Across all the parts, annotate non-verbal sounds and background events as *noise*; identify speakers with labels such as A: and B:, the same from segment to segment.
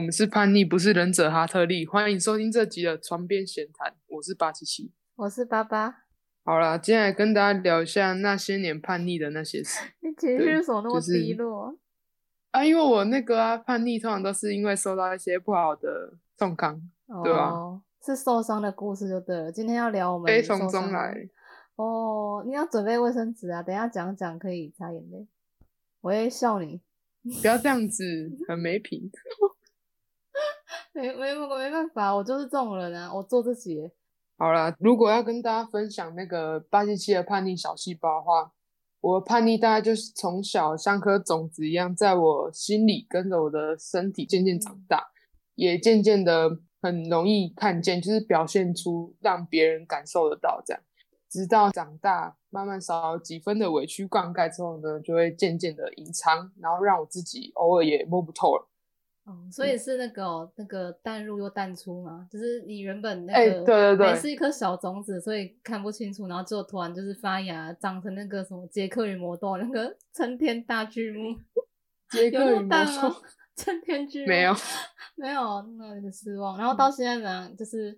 A: 我们是叛逆，不是忍者哈特利。欢迎收听这集的床边闲谈，我是八七七。
B: 我是八八。
A: 好啦，接下来跟大家聊一下那些年叛逆的那些事。*laughs*
B: 你情绪怎么那么
A: 就是
B: 低落？
A: 啊，因为我那个啊，叛逆通常都是因为受到一些不好的重康，对啊
B: 哦，是受伤的故事就对了。今天要聊我们
A: 悲从中来。
B: 哦，你要准备卫生纸啊，等一下讲讲可以擦眼泪。我会笑你，
A: 不要这样子，很没品。*laughs*
B: 没没我没办法，我就是这种人啊，我做自己。
A: 好啦，如果要跟大家分享那个八七七的叛逆小细胞的话，我叛逆大概就是从小像颗种子一样，在我心里跟着我的身体渐渐长大，也渐渐的很容易看见，就是表现出让别人感受得到这样。直到长大，慢慢少了几分的委屈灌溉之后呢，就会渐渐的隐藏，然后让我自己偶尔也摸不透了。
B: 哦，所以是那个哦、那个淡入又淡出嘛，就是你原本那
A: 哎
B: 个
A: 对对对
B: 还是一颗小种子，所以看不清楚，然后最后突然就是发芽，长成那个什么杰克与魔豆那个 *laughs* 参天大巨木，*laughs*
A: 杰克与魔
B: 那么大吗
A: 兽？*laughs*
B: 参天巨木
A: 没有，
B: 没有，那有点失望。然后到现在怎样，就是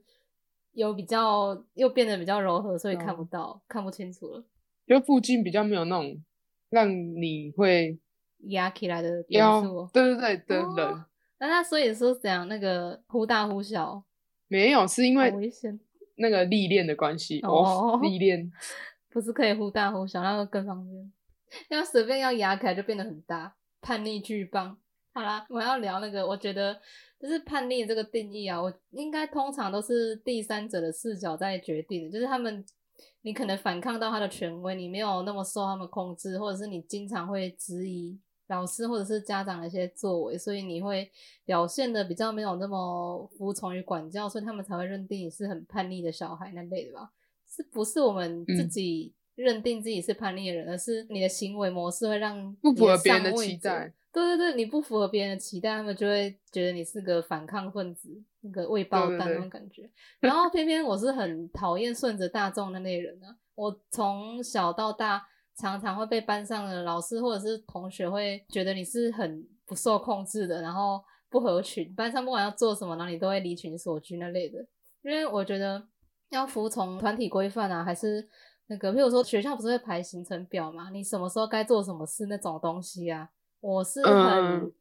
B: 有比较又变得比较柔和，所以看不
A: 嗯
B: 到、看不清楚了，
A: 就附近比较没有那种让你会
B: 压起来的元
A: 要
B: 素。
A: 对对对的
B: 哦
A: 人。
B: 那他所以说怎样，那个忽大忽小，
A: 没有，是因
B: 好
A: 为
B: 危险。
A: 那个历练的关系
B: 哦
A: 哦，历练。*laughs*
B: 不是可以忽大忽小，那个更方便。要随便要压起来就变得很大，叛逆巨棒。好啦，我要聊那个，我觉得就是叛逆这个定义啊，我应该通常都是第三者的视角在决定的，就是他们，你可能反抗到他的权威，你没有那么受他们控制，或者是你经常会质疑老师或者是家长的一些作为，所以你会表现的比较没有那么服从于管教，所以他们才会认定你是很叛逆的小孩那类的吧。是不是我们自
A: 嗯
B: 己认定自己是叛逆的人，而是你的行为模式会让
A: 不符合别人的期待。
B: 对对对，你不符合别人的期待，他们就会觉得你是个反抗分子，那个未爆弹那种感觉。然后偏偏我是很讨厌顺着大众的那类人啊，我从小到大常常会被班上的老师或者是同学会觉得你是很不受控制的，然后不合群，班上不管要做什么，然后你都会离群索居那类的。因为我觉得要服从团体规范啊，还是那个，譬如说学校不是会排行程表嘛，你什么时候该做什么事那种东西啊，我是很
A: 嗯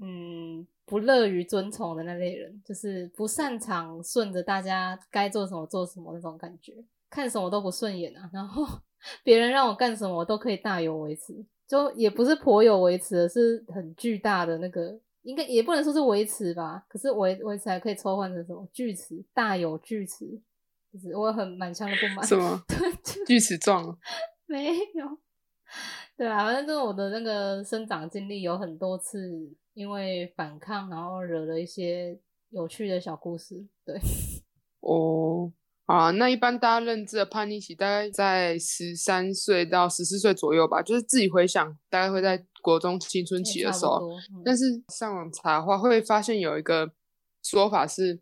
B: 嗯不乐于遵从的那类人，就是不擅长顺着大家该做什么做什么那种感觉，看什么都不顺眼啊，然后别人让我干什么我都可以大有维持，就也不是颇有维持的，是很巨大的那个。应该也不能说是维持吧，可是维维持还可以抽换成什么锯齿，大有锯齿，就是我很满腔的不满。
A: 什 *laughs* 么
B: 对，就
A: 锯齿状？*laughs*
B: 没有。对啊，反正就是我的那个生长经历有很多次因为反抗，然后惹了一些有趣的小故事。对，*laughs*
A: 哦，好啊，那一般大家认知的叛逆期大概在十三岁到十四岁左右吧，就是自己回想，大概会在国中青春期的时候。
B: 嗯
A: 但是上网查的话，会发现有一个说法是，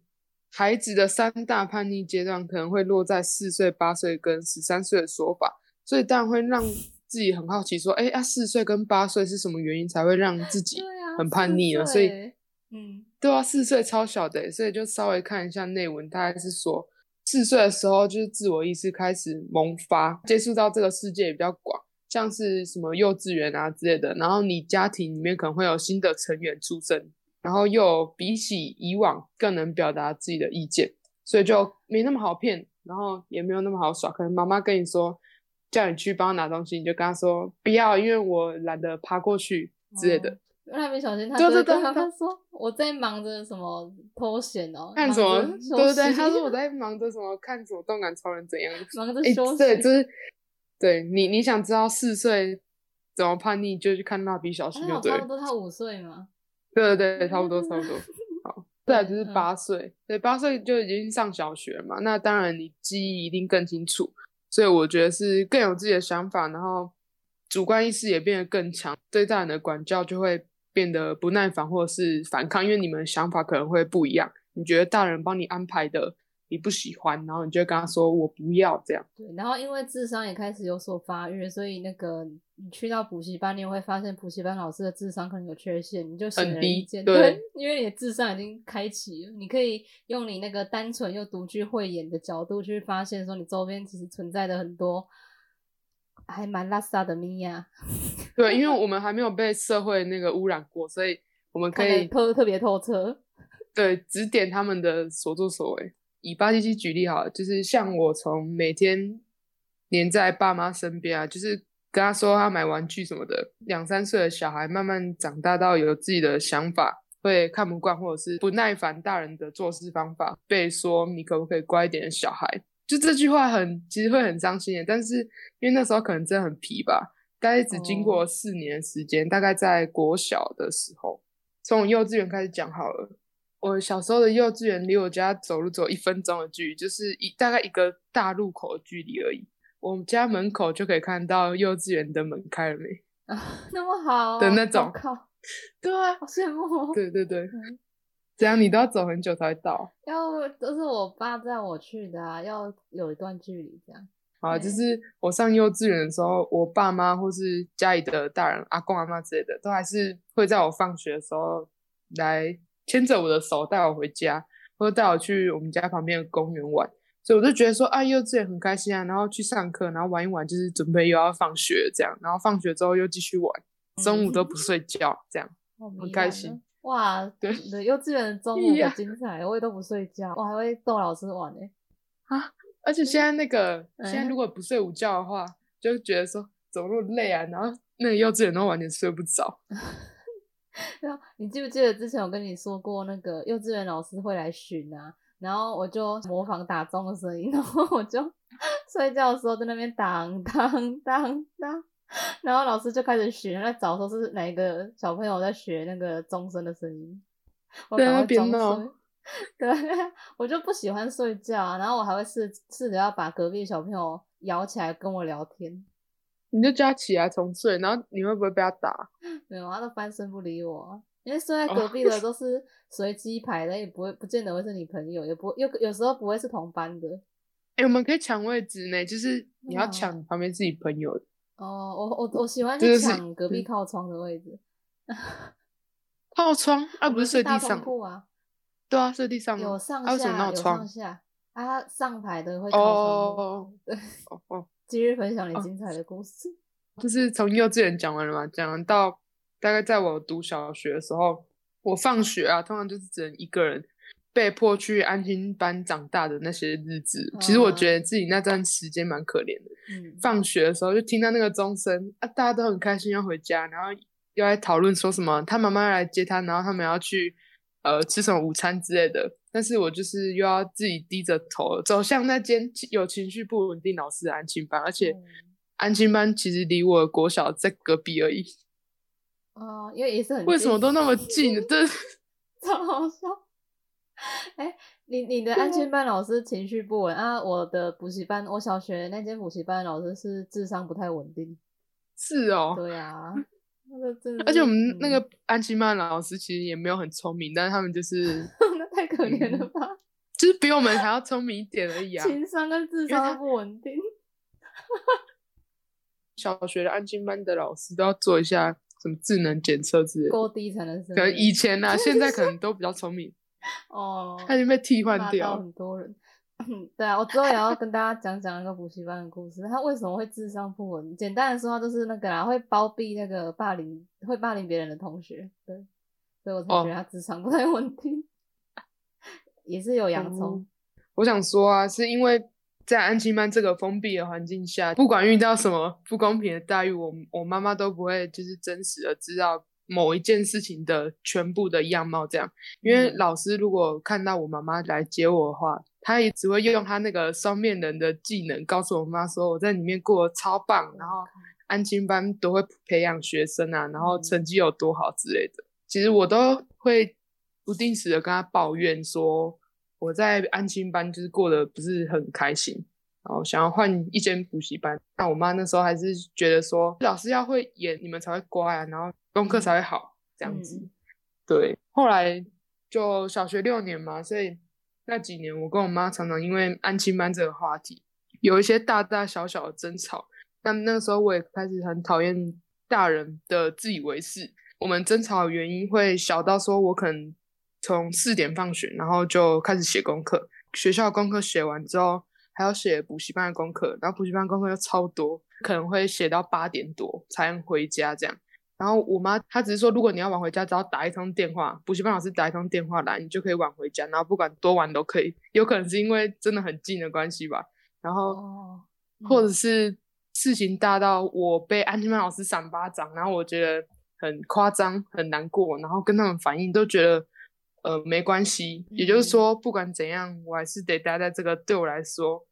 A: 孩子的三大叛逆阶段可能会落在四岁、八岁跟十三岁的说法，所以当然会让自己很好奇，说，哎，啊，四岁跟八岁是什么原因才会让自己很叛
B: 四
A: 逆呢？所以
B: 嗯，
A: 对啊，四岁超小的欸，所以就稍微看一下内文，大概是说四岁的时候就是自我意识开始萌发，接触到这个世界也比较广，像是什么幼稚园啊之类的，然后你家庭里面可能会有新的成员出生，然后又比起以往更能表达自己的意见，所以就没那么好骗，然后也没有那么好耍，可能妈妈跟你说叫你去帮他拿东西，你就跟他说不要，因为我懒得爬过去之类的。
B: 哦蜡笔小新他
A: 对
B: 就会跟
A: 对对对
B: 他们说我在忙着什么脱险哦，
A: 看什么？对对对，他说我 *laughs* 在忙着什么，看什么动感超人怎样。*laughs*
B: 忙着
A: 哎、
B: 休息，
A: 对，就是对你你想知道四岁怎么叛逆，就去看蜡笔小新就对
B: 差不。多他五岁嘛，
A: 对对对，差不多差不多。*laughs* 好，再来就是
B: 嗯
A: 八岁，对，八岁就已经上小学了嘛，那当然你记忆一定更清楚，所以我觉得是更有自己的想法，然后主观意识也变得更强，对大人的管教就会变得不耐烦或者是反抗，因为你们想法可能会不一样。你觉得大人帮你安排的你不喜欢，然后你就跟他说我不要这样。
B: 对，然后因为智商也开始有所发育，所以那个你去到补习班，你也会发现补习班老师的智商可能有缺陷，你就显而易见。*laughs* 对，因为你的智商已经开启了，你可以用你那个单纯又独具慧眼的角度去发现，说你周边其实存在的很多还蛮拉萨的米娅。
A: 对，因为我们还没有被社会那个污染过，所以我们可以
B: 特特别透彻。*laughs*
A: 对，指点他们的所作所为。以巴西西举例好，就是像我从每天黏在爸妈身边啊，就是跟他说他买玩具什么的，两三岁的小孩慢慢长大到有自己的想法，会看不惯或者是不耐烦大人的做事方法，被说你可不可以乖一点的小孩，就这句话很其实会很伤心的。但是因为那时候可能真的很皮吧，大概只经过四年的时间，大概在国小的时候，从幼稚园开始讲好了。我小时候的幼稚园离我家走路走一分钟的距离，就是一大概一个大路口的距离而已。我们家门口就可以看到幼稚园的门开了没
B: 啊？那么好
A: 的那种，
B: 靠，
A: 对啊，
B: 好羡慕。
A: 对对对，这样你都要走很久才到。
B: 要都是我爸载我去的啊，要有一段距离这样。
A: 啊，就是我上幼稚园的时候，我爸妈或是家里的大人、阿公阿妈之类的，都还是会在我放学的时候来。牵着我的手带我回家，或者带我去我们家旁边的公园玩，所以我就觉得说啊，幼稚园很开心啊，然后去上课，然后玩一玩，就是准备又要放学这样，然后放学之后又继续玩，中午都不睡觉，这样很开心。
B: 哇，对，幼稚园的中午 *laughs* 很精彩，我也都不睡觉，我还会逗老师玩呢。
A: 啊，而且现在那个现在如果不睡午觉的话，就觉得说走路累啊，然后那个幼稚园都完全睡不着。*laughs*
B: 然后你记不记得之前我跟你说过，那个幼稚园老师会来巡啊？然后我就模仿打钟的声音，然后我就 *laughs* 睡觉的时候在那边当当当当，*laughs* 然后老师就开始学，在找说是哪一个小朋友在学那个钟声的声音。
A: 在那边呢？*laughs*
B: 对，我就不喜欢睡觉啊，然后我还会试试着要把隔壁小朋友摇起来跟我聊天。
A: 你就叫他起来重睡，然后你会不会被他打？*laughs*
B: 没有，他都翻身不理我，因为睡在隔壁的都是随机排的，也不会不见得会是你朋友，也不有有时候不会是同班的。
A: 哎，我们可以抢位置呢，就是你要抢旁边自己朋友的。
B: 哦，我我我喜欢去抢隔壁靠窗的位置。*laughs*
A: 靠窗？啊，不是睡地上
B: 啊？
A: 对啊，睡地上
B: 有上下有上下啊，上排的会靠窗。对，哦哦。今日分享你精彩的故事，
A: 就是从幼稚园讲完了嘛，讲到大概在我读小学的时候，我放学啊，通常就是只能一个人被迫去安心班长大的那些日子。其实我觉得自己那段时间蛮可怜的。嗯，放学的时候就听到那个钟声啊，大家都很开心要回家，然后又来讨论说什么他妈妈要来接他，然后他们要去呃吃什么午餐之类的。但是我就是又要自己低着头走向那间有情绪不稳定老师的安心班，而且安心班其实离我国小在隔壁而已。
B: 哦，因为也是很
A: 为什么都那么近？*laughs* 对，*laughs*
B: 超好笑。*laughs* 哎，你你的安亲班老师情绪不稳啊？我的补习班，我小学那间补习班老师是智商不太稳定。
A: 是哦。
B: 对啊。*laughs* 那个。
A: 而且我们那个安亲班老师其实也没有很聪明，但是他们就是 *laughs* 那。
B: 太可怜了吧！
A: 就是比我们还要聪明一点而已啊。
B: 情商跟智商不稳定。
A: 小学的安静班的老师都要做一下什么智能检测之类的。
B: 够低才能。可
A: 能以前呢，现在可能都比较聪明。*laughs*
B: 哦。
A: 他已经被替换掉。
B: 很多人。对啊，我之后也要跟大家讲讲那个补习班的故事。他为什么会智商不稳？简单的说，就是那个啦，会包庇那个霸凌，会霸凌别人的同学。对。所以我才觉得他智商不太稳定。*laughs* 也是有洋葱。
A: 我想说啊，是因为在安亲班这个封闭的环境下，不管遇到什么不公平的待遇，我我妈妈都不会就是真实的知道某一件事情的全部的样貌。这样，因为老师如果看到我妈妈来接我的话，他也只会用他那个双面人的技能告诉我妈说我在里面过得超棒，然后安亲班都会培养学生啊，然后成绩有多好之类的。其实我都会不定时的跟他抱怨说。我在安亲班就是过得不是很开心，然后想要换一间补习班。那我妈那时候还是觉得说，老师要会演，你们才会乖啊，然后功课才会好这样子。对，后来就小学六年嘛，所以那几年，我跟我妈常常因为安亲班这个话题有一些大大小小的争吵。但那个时候我也开始很讨厌大人的自以为是。我们争吵的原因会小到说，我可能从四点放学，然后就开始写功课。学校功课写完之后，还要写补习班的功课，然后补习班功课又超多，可能会写到八点多才能回家这样。然后我妈她只是说，如果你要晚回家，只要打一通电话，补习班老师打一通电话来，你就可以晚回家。然后不管多晚都可以。有可能是因为真的很近的关系吧。然后或者是事情大到我被安全班老师赏巴掌，然后我觉得很夸张、很难过，然后跟他们反映都觉得呃没关系。也就是说，不管怎样，我还是得待在这个对我来说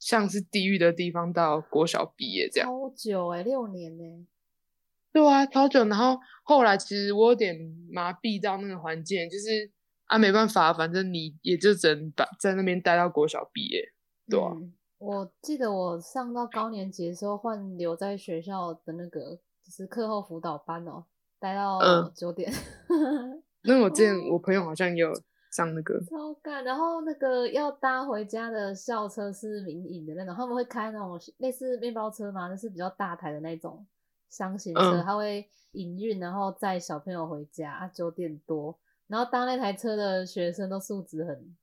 A: 像是地狱的地方到国小毕业这样。
B: 好久哎，六年呢。
A: 对啊，超久。然后后来其实我有点麻痹到那个环境，就是啊没办法，反正你也就只能把在那边待到国小毕业。对啊，
B: 我记得我上到高年级的时候，换留在学校的那个就是课后辅导班哦，待到九点。*laughs*
A: 那我之前我朋友好像也有上那个
B: 超干，然后那个要搭回家的校车是民营的那种，他们会开那种类似面包车嘛，就是比较大台的那种。箱型车，他会营运，然后载小朋友回家啊，九点多，然后搭那台车的学生都素质很，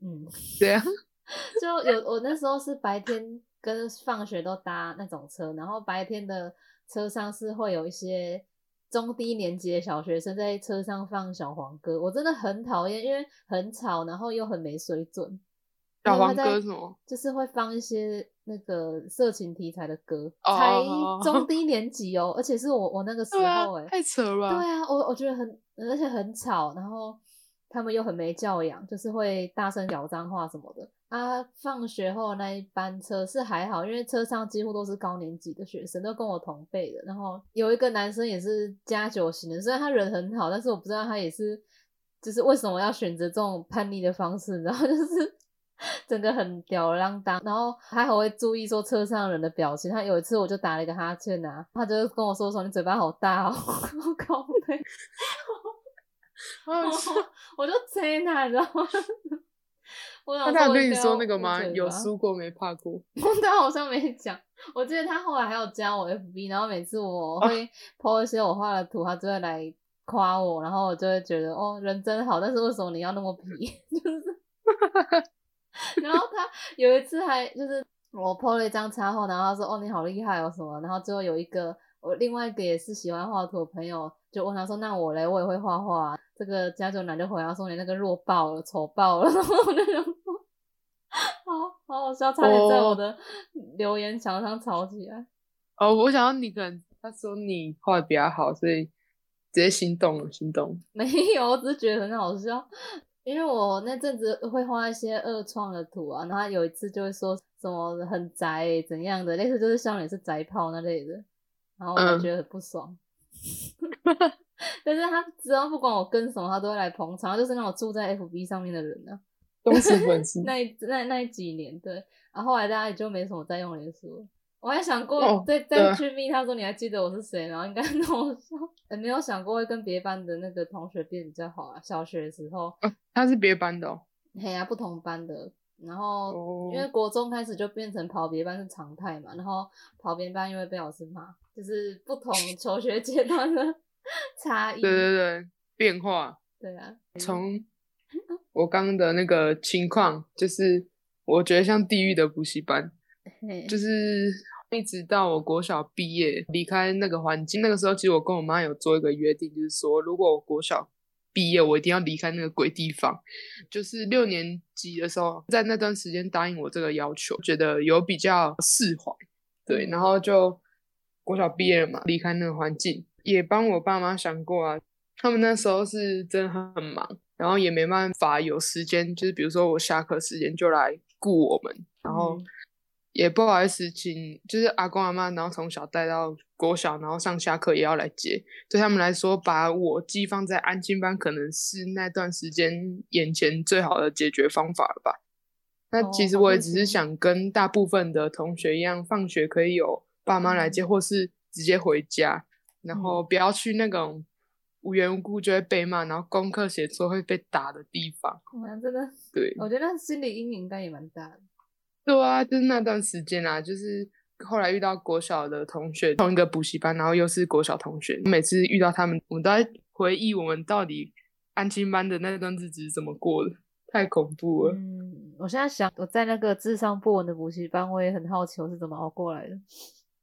B: 嗯，
A: 对啊，*laughs*
B: 就有我那时候是白天跟放学都搭那种车，然后白天的车上是会有一些中低年级的小学生在车上放小黄歌，我真的很讨厌，因为很吵，然后又很没水准。
A: 小黄歌什么？
B: 就是会放一些那个色情题材的歌，才中低年级哦，而且是我我那个时候哎，
A: 太扯了。
B: 对啊，我我觉得很而且很吵，然后他们又很没教养，就是会大声讲脏话什么的啊。放学后那一班车是还好，因为车上几乎都是高年级的学生，都跟我同辈的。然后有一个男生也是加九型的，虽然他人很好，但是我不知道他也是就是为什么要选择这种叛逆的方式，然后 *laughs* 就是。整个很吊儿郎当，然后还很会注意说车上人的表情。他有一次我就打了一个哈欠呐，他就跟我说说你嘴巴好大哦，我靠背，*laughs* 我就催他，你知道吗？
A: 我他有跟你说那个吗？有输过没怕过？*laughs*
B: 他好像没讲。我记得他后来还有加我 FB，然后每次我会 *laughs* po 一些我画的图，他就会来夸我，然后我就会觉得哦人真好，但是为什么你要那么皮？就是。*laughs* 然后他有一次还就是我 po 了一张插画，然后他说：“哦，你好厉害哦什么？”然后最后有一个我另外一个也是喜欢画图的朋友就问他说：“那我嘞，我也会画画。”这个加州男就回答说：“你那个弱爆了，丑爆了。”然后我就想说：“好好好笑，差点在我的留言墙上吵起来。”
A: 哦，我想到你可能他说你画的比较好，所以直接心动了，心动。*laughs*
B: 没有，我只是觉得很好笑。因为我那阵子会画一些二创的图啊，然后有一次就会说什么很宅怎样的，类似就是像你是宅炮那类的，然后我就觉得很不爽。*laughs* 但是他只要不管我跟什么，他都会来捧场，就是那种住在 FB 上面的人呢。
A: 忠实粉丝。
B: 那那那几年，对，然后后来大家也就没什么再用脸书。我还想过再再去密他说你还记得我是谁，然后应该 *laughs* 跟我说，也没有想过会跟别班的那个同学变比较好啊。小学的时候，
A: 他是别班的，
B: 嘿呀，不同班的。然后因为国中开始就变成跑别班是常态嘛，然后跑别班因为被老师骂，就是不同求学阶段的 *laughs* 差异。
A: 对对对，变化。
B: 对啊，
A: 从 *laughs* 我刚刚的那个情况，就是我觉得像地狱的补习班。就是一直到我国小毕业离开那个环境，那个时候其实我跟我妈有做一个约定，就是说如果我国小毕业，我一定要离开那个鬼地方。就是六年级的时候，在那段时间答应我这个要求，觉得有比较释怀。对，然后就国小毕业了嘛，离开那个环境，也帮我爸妈想过啊。他们那时候是真的很忙，然后也没办法有时间，就是比如说我下课时间就来顾我们，然后。也不好意思，请就是阿公阿妈，然后从小带到国小，然后上下课也要来接。对他们来说，把我寄放在安亲班，可能是那段时间眼前最好的解决方法了吧。那其实我也只是想跟大部分的同学一样，放学可以有爸妈来接，或是直接回家，然后不要去那种无缘无故就会被骂，然后功课写错会被打的地方。
B: 哇，真的，
A: 对，
B: 我觉得心理阴影应该也蛮大的。
A: 对啊，就是那段时间啊，就是后来遇到国小的同学，同一个补习班，然后又是国小同学，每次遇到他们，我们都在回忆我们到底安亲班的那段日子是怎么过的，太恐怖了。
B: 嗯，我现在想，我在那个智商不稳的补习班，我也很好奇我是怎么熬过来的。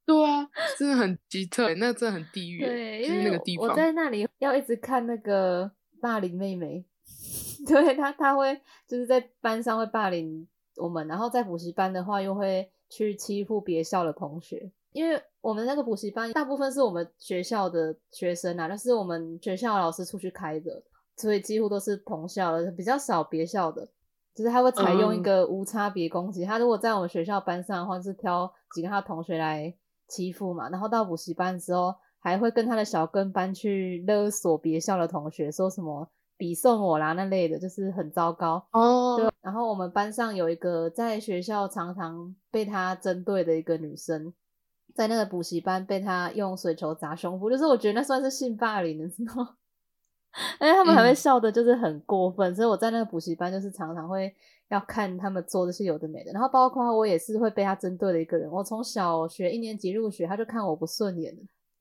A: 对啊，真的很奇特，那真的很地狱。
B: 对，
A: 就是那个地方。
B: 我在那里要一直看那个霸凌妹妹，*laughs* 对她，她会就是在班上会霸凌。我们然后在补习班的话，又会去欺负别校的同学，因为我们那个补习班大部分是我们学校的学生啊，那是我们学校老师出去开的，所以几乎都是同校的，比较少别校的。就是他会采用一个无差别攻击，他如果在我们学校班上的话，是挑几个他同学来欺负嘛，然后到补习班之后，还会跟他的小跟班去勒索别校的同学，说什么。比送我啦那类的，就是很糟糕
A: 哦。
B: 对，然后我们班上有一个在学校常常被他针对的一个女生，在那个补习班被他用水球砸胸部，就是我觉得那算是性霸凌的，知道吗？*laughs* 哎，他们还会笑的，就是很过分。所以我在那个补习班，就是常常会要看他们做这些有的没的。然后包括我也是会被他针对的一个人。我从小学一年级入学，他就看我不顺眼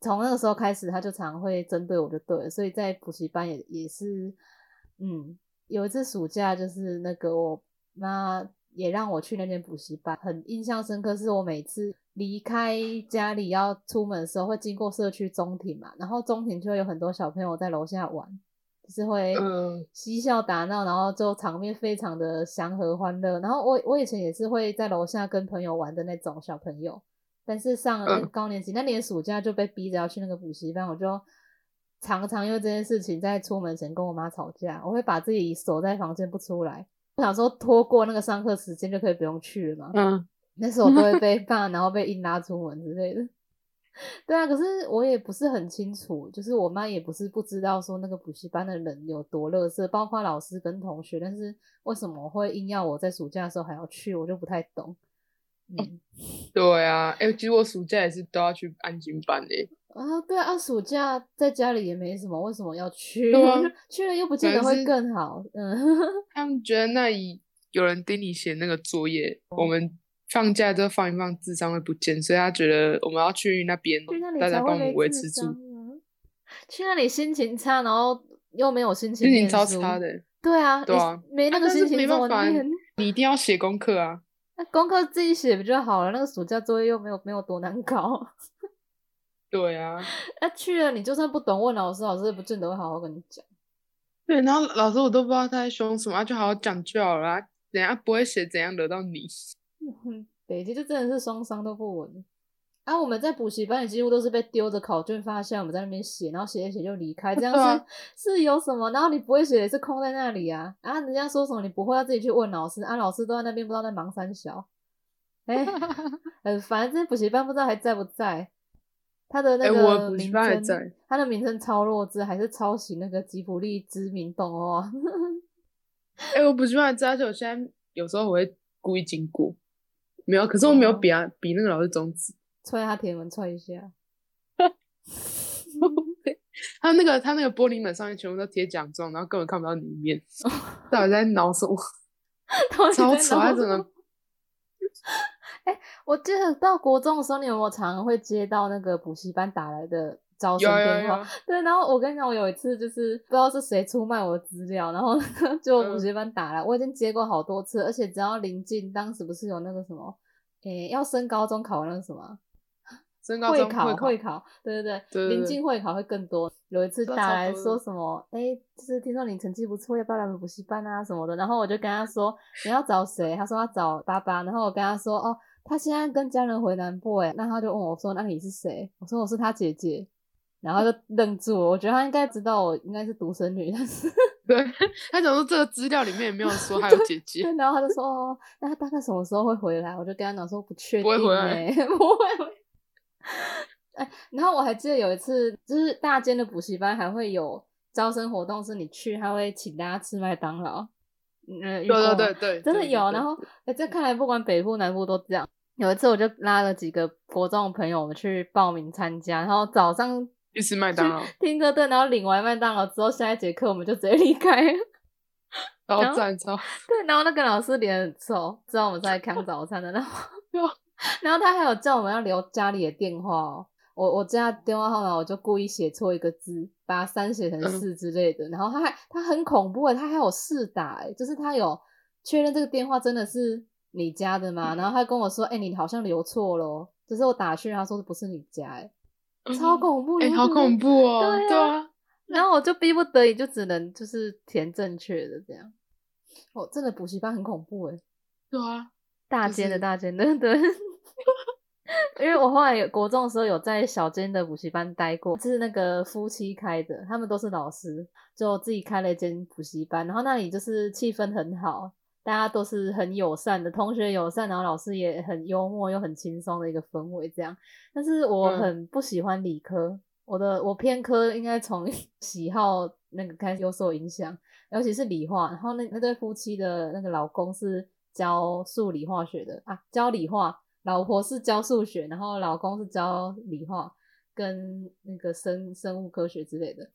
B: 从那个时候开始，他就常会针对我，就对了。所以在补习班也也是，嗯，有一次暑假，就是那个我妈也让我去那间补习班，很印象深刻。是我每次离开家里要出门的时候，会经过社区中庭嘛，然后中庭就会有很多小朋友在楼下玩，就是会嬉笑打闹，然后就场面非常的祥和欢乐。然后我我以前也是会在楼下跟朋友玩的那种小朋友。但是上高年级那年暑假就被逼着要去那个补习班，我就常常因为这件事情在出门前跟我妈吵架。我会把自己锁在房间不出来，我想说拖过那个上课时间就可以不用去了嘛。
A: 嗯，*laughs*
B: 那时候我都会被 *laughs* 骂，然后被硬拉出门之类的。对啊，可是我也不是很清楚，就是我妈也不是不知道说那个补习班的人有多乐色，包括老师跟同学。但是为什么会硬要我在暑假的时候还要去，我就不太懂。
A: 嗯，*laughs* 对啊，哎，其实我暑假也是都要去安静班的。
B: 啊，对啊，暑假在家里也没什么，为什么要去？
A: 对 *laughs*
B: 去了又不见得会更好。嗯，*laughs*
A: 他们觉得那里有人盯你写那个作业，我们放假就放一放，智商会不见，所以他觉得我们要去那边，大家帮我们维持住。
B: 去那里心情差，然后又没有心情，
A: 心情超差的。
B: 对啊，
A: 对啊，
B: 没那个心情，
A: 没办法，你一定要写功课啊。
B: 那功课自己写不就好了？那个暑假作业又没有没有多难搞。*laughs*
A: 对啊，
B: 那去了你就算不懂问老师，老师也不见得会好好跟你讲。
A: 对，然后老师我都不知道他在凶什么，就好好讲就好了。等下不会写怎样惹到你。
B: 北京就真的是双商都不稳。啊，我们在补习班也几乎都是被丢着考卷发现，我们在那边写，然后写一写就离开，这样 *laughs* 是是有什么？然后你不会写也是空在那里啊啊！人家说什么你不会要自己去问老师啊，老师都在那边不知道在忙三小，哎，*laughs* 呃，反正补习班不知道还在不在，他的那个名称，他的名称超弱智，还是抄袭那个吉普力知名动画。
A: 哎，我补习班在，而且我现在有时候我会故意经过，没有，可是我没有比啊比那个老师中指。
B: 踹他铁门，踹一下。*laughs*
A: 他那个他那个玻璃门上面全部都贴奖状，然后根本看不到里面。到底在挠什么？*laughs* 超丑，还怎么？*laughs*
B: 哎，我记得到国中的时候，你有没有常常会接到那个补习班打来的招生电话？对，然后我跟你讲，我有一次就是不知道是谁出卖我的资料，然后就补习班打来，我已经接过好多次，而且只要临近当时不是有那个什么，诶，要升高中考那个什么？
A: 会
B: 考会考，对对对，临近会考会更多。有一次打来说什么，哎，就是听说你成绩不错，要不要来我们补习班啊什么的。然后我就跟他说你要找谁？他说要找爸爸。然后我跟他说哦，他现在跟家人回南部哎。那他就问我说那你是谁？我说我是他姐姐。然后就愣住了。我觉得他应该知道我应该是独生女，但是 *laughs*
A: 对他讲说这个资料里面也没有说还有姐姐。*laughs*
B: 然后他就说哦，那他大概什么时候会回来？我就跟他讲说不确定，*laughs*
A: 不会回来，
B: 不会回。*laughs* 哎，然后我还记得有一次，就是大间的补习班还会有招生活动，是你去，他会请大家吃麦当劳。
A: 嗯，对对对对，
B: 真的有。然后，哎，这看来不管北部南部都这样。有一次，我就拉了几个国中的朋友，我们去报名参加。然后早上
A: 去吃麦当劳，
B: 听歌对，然后领完麦当劳之后，下一节课我们就直接离开。
A: 然
B: 然后
A: 后站超，
B: 对，然后那个老师脸很臭，知道我们在扛早餐的，然后 *laughs* *laughs* 然后他还有叫我们要留家里的电话哦。我我家电话号码我就故意写错一个字，把三写成四之类的。然后他还他很恐怖诶，他还有试打诶，就是他有确认这个电话真的是你家的吗？然后他跟我说，哎、你好像留错了哦，只是我打去，他说不是你家诶，超恐怖，
A: 哎、好恐怖哦！
B: 对啊然后我就逼不得已就只能就是填正确的这样。哦，真的补习班很恐怖诶。
A: 对啊，
B: 大间的大间的，对。*laughs* 因为我后来有国中的时候有在小间的补习班待过，是那个夫妻开的，他们都是老师，就自己开了一间补习班，然后那里就是气氛很好，大家都是很友善的，同学友善，然后老师也很幽默又很轻松的一个氛围这样。但是我
A: 嗯
B: 很不喜欢理科，我的我偏科应该从喜好那个开始有所影响，尤其是理化。然后那那对夫妻的那个老公是教数理化学的啊，教理化，老婆是教数学，然后老公是教理化跟那个生生物科学之类的。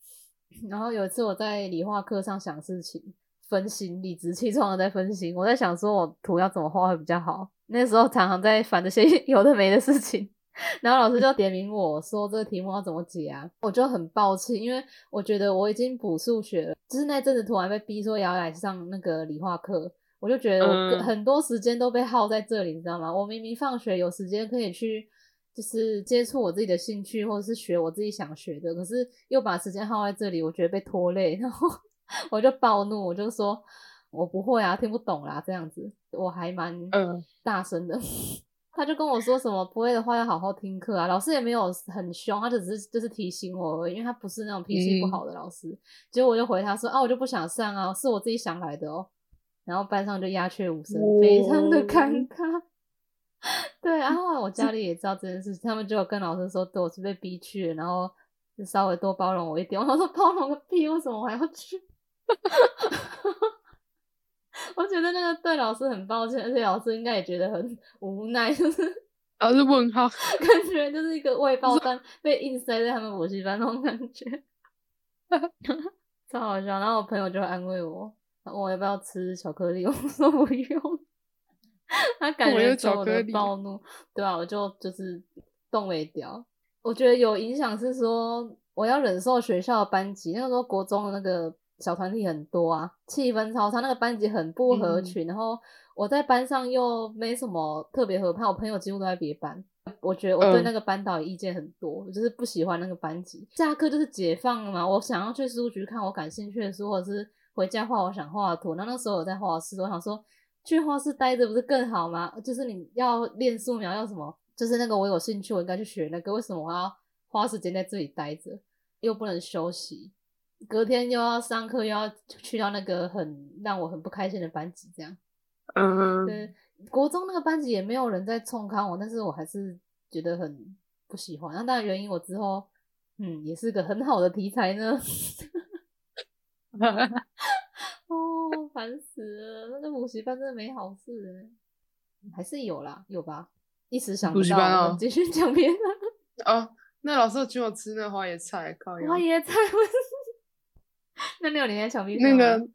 B: 然后有一次我在理化课上想事情，分心，理直气壮的在分心，我在想说我图要怎么画会比较好。那时候常常在烦这些 *laughs* 有的没的事情。然后老师就点名我说这个题目要怎么解啊？我就很抱歉，因为我觉得我已经补数学了，就是那阵子突然被逼说也要来上那个理化课，我就觉得我
A: 嗯
B: 很多时间都被耗在这里，你知道吗？我明明放学有时间可以去，就是接触我自己的兴趣，或者是学我自己想学的，可是又把时间耗在这里，我觉得被拖累，然后 *laughs* 我就暴怒，我就说我不会啊，听不懂啦，这样子，我还蛮
A: 嗯
B: 大声的。*laughs* 他就跟我说什么不会的话要好好听课啊，老师也没有很凶，他就只是就是提醒我而已，因为他不是那种脾气不好的老师。结果我就回他说啊，我就不想上啊，是我自己想来的哦。然后班上就鸦雀无声，非常的尴尬。*laughs* 对，然后我家里也知道这件事情，他们就有跟老师说，对我是被逼去的，然后就稍微多包容我一点。我说包容个屁，为什么我还要去？*laughs* 我觉得那个对老师很抱歉，而且老师应该也觉得很无奈，就是
A: 然后是问号，*laughs*
B: 感觉就是一个未爆弹被硬塞在他们补习班那种感觉，超好笑。然后我朋友就会安慰我，问我要不要吃巧克力，*laughs* 我说不用。他感觉中我的暴怒，对啊，我就就是动没掉。我觉得有影响是说，我要忍受学校的班级。那个时候国中的那个小团体很多啊，气氛超差，那个班级很不合
A: 嗯
B: 群。然后我在班上又没什么特别合拍，我朋友几乎都在别班。我觉得我对
A: 嗯
B: 那个班导也意见很多，我就是不喜欢那个班级。下课就是解放了嘛，我想要去书局看我感兴趣的书，或者是回家画我想画的图。那那时候我在画室，我想说去画室待着不是更好吗？就是你要练素描要什么，就是那个我有兴趣，我应该去学那个。为什么我要花时间在这里待着，又不能休息？隔天又要上课，又要去到那个很让我很不开心的班级，这样。
A: 嗯，
B: 对，国中那个班级也没有人在冲康我，但是我还是觉得很不喜欢。那当然原因我之后，嗯，也是个很好的题材呢。*laughs* 哦，烦死了！那个补习班真的没好事哎还是有啦，有吧？一时想不
A: 补习
B: 到，
A: 班哦
B: 继续讲别的。*laughs*
A: 哦，那老师有请我吃那个花椰菜，靠腰
B: 花椰菜，*laughs* 那你有连在墙壁上
A: 那个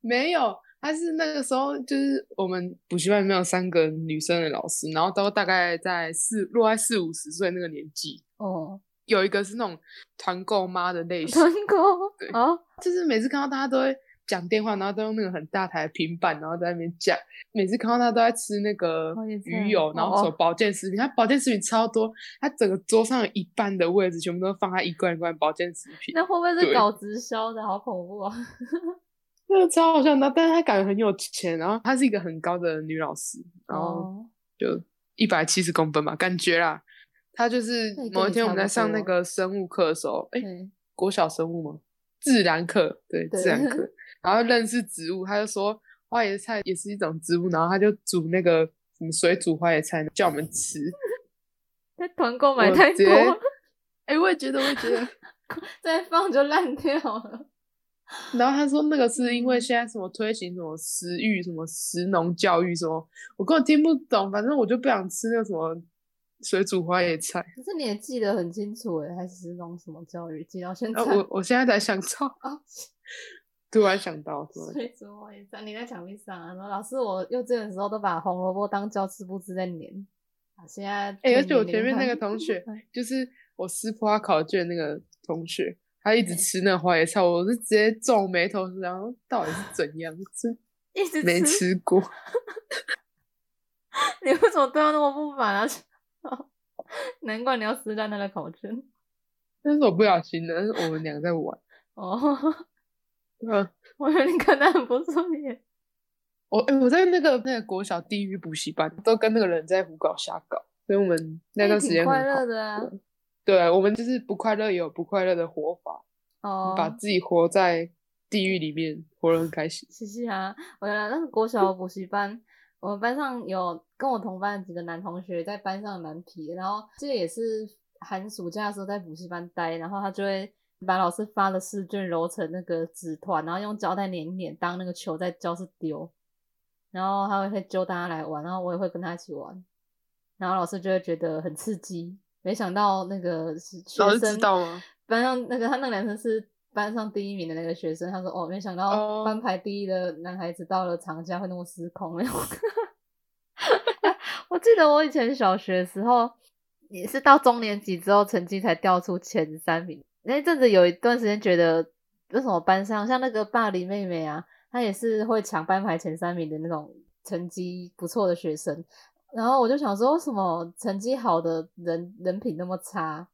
A: 没有，他是那个时候就是我们补习班里面有三个女生的老师，然后都大概在四落在四五十岁那个年纪，
B: 哦，
A: 有一个是那种团购妈的类型，
B: 团购
A: 对
B: 啊，
A: 就是每次看到大家都会讲电话，然后都用那个很大台的平板，然后在那边讲。每次看到他都在吃那个鱼油，然后什么
B: 哦
A: 保健食品，他保健食品超多，他整个桌上有一半的位置全部都放他一罐一罐保健食品，
B: 那会不会是搞直销的？好恐怖啊！*laughs*
A: 那个超好笑的。但是他感觉很有钱，然后她是一个很高的女老师，然后
B: 哦，
A: 就一百七十公分嘛，感觉啦。他就是某一天我们在上那个生物课的时候，哎、
B: 对，
A: 国小生物吗？自然课，对，
B: 对
A: 自然课。然后认识植物，他就说花椰菜也是一种植物，然后他就煮那个什么水煮花椰菜，叫我们吃。*laughs*
B: 在团购买太多
A: 哎、*laughs* 我也觉得，我也觉得。*laughs*
B: 再放就烂掉了。
A: 然后他说那个是因为
B: 嗯
A: 现在什么推行什么食育、什么食农教育什么，我根本听不懂，反正我就不想吃那个什么水煮花椰菜。
B: 可是你也记得很清楚诶，还是那种什么教育记到现在？
A: 啊，我我现在才想到，*laughs*
B: 啊，
A: 突然想到，
B: 水煮花椰菜，你在墙壁上啊？然后老师，我幼稚园的时候都把红萝卜当教吃布置在粘。啊，现在
A: 哎、而
B: 成
A: 且我前面那个同学，就是我撕破他考卷那个同学，他一直吃那个花椰菜，我是直接皱眉头，然后到底是怎样？是 *laughs*
B: 一直
A: 没吃过。*laughs*
B: 你为什么对他那么不满啊？*laughs* 难怪你要撕烂他的考卷
A: 那是我不小心的，那是我们俩在玩。*laughs*
B: 哦。
A: 嗯，
B: 我以为你看他很不顺眼。
A: 我哎、我在那个那个国小地狱补习班，都跟那个人在胡搞瞎搞，所以我们那段时间
B: 挺快乐的啊。
A: 对，我们就是不快乐也有不快乐的活法，
B: 哦，
A: 把自己活在地狱里面，活得很开心。
B: 谢谢啊！我原来那个国小补习班，我们班上有跟我同班的几个男同学在班上蛮皮的，然后这个也是寒暑假的时候在补习班待，然后他就会把老师发的试卷揉成那个纸团，然后用胶带粘一粘当那个球在教室丢，然后他会揪大家来玩，然后我也会跟他一起玩，然后老师就会觉得很刺激。没想到那个是学生
A: 知道吗？
B: 班上那个他那个男生是班上第一名的那个学生，他说哦，没想到
A: 哦
B: 班排第一的男孩子到了长假会那么失控。没有，*laughs* 我记得我以前小学的时候，也是到中年级之后成绩才掉出前三名。那阵子有一段时间觉得，为什么班上像那个霸凌妹妹啊，她也是会抢班排前三名的那种成绩不错的学生。然后我就想说，为什么成绩好的人人品那么差？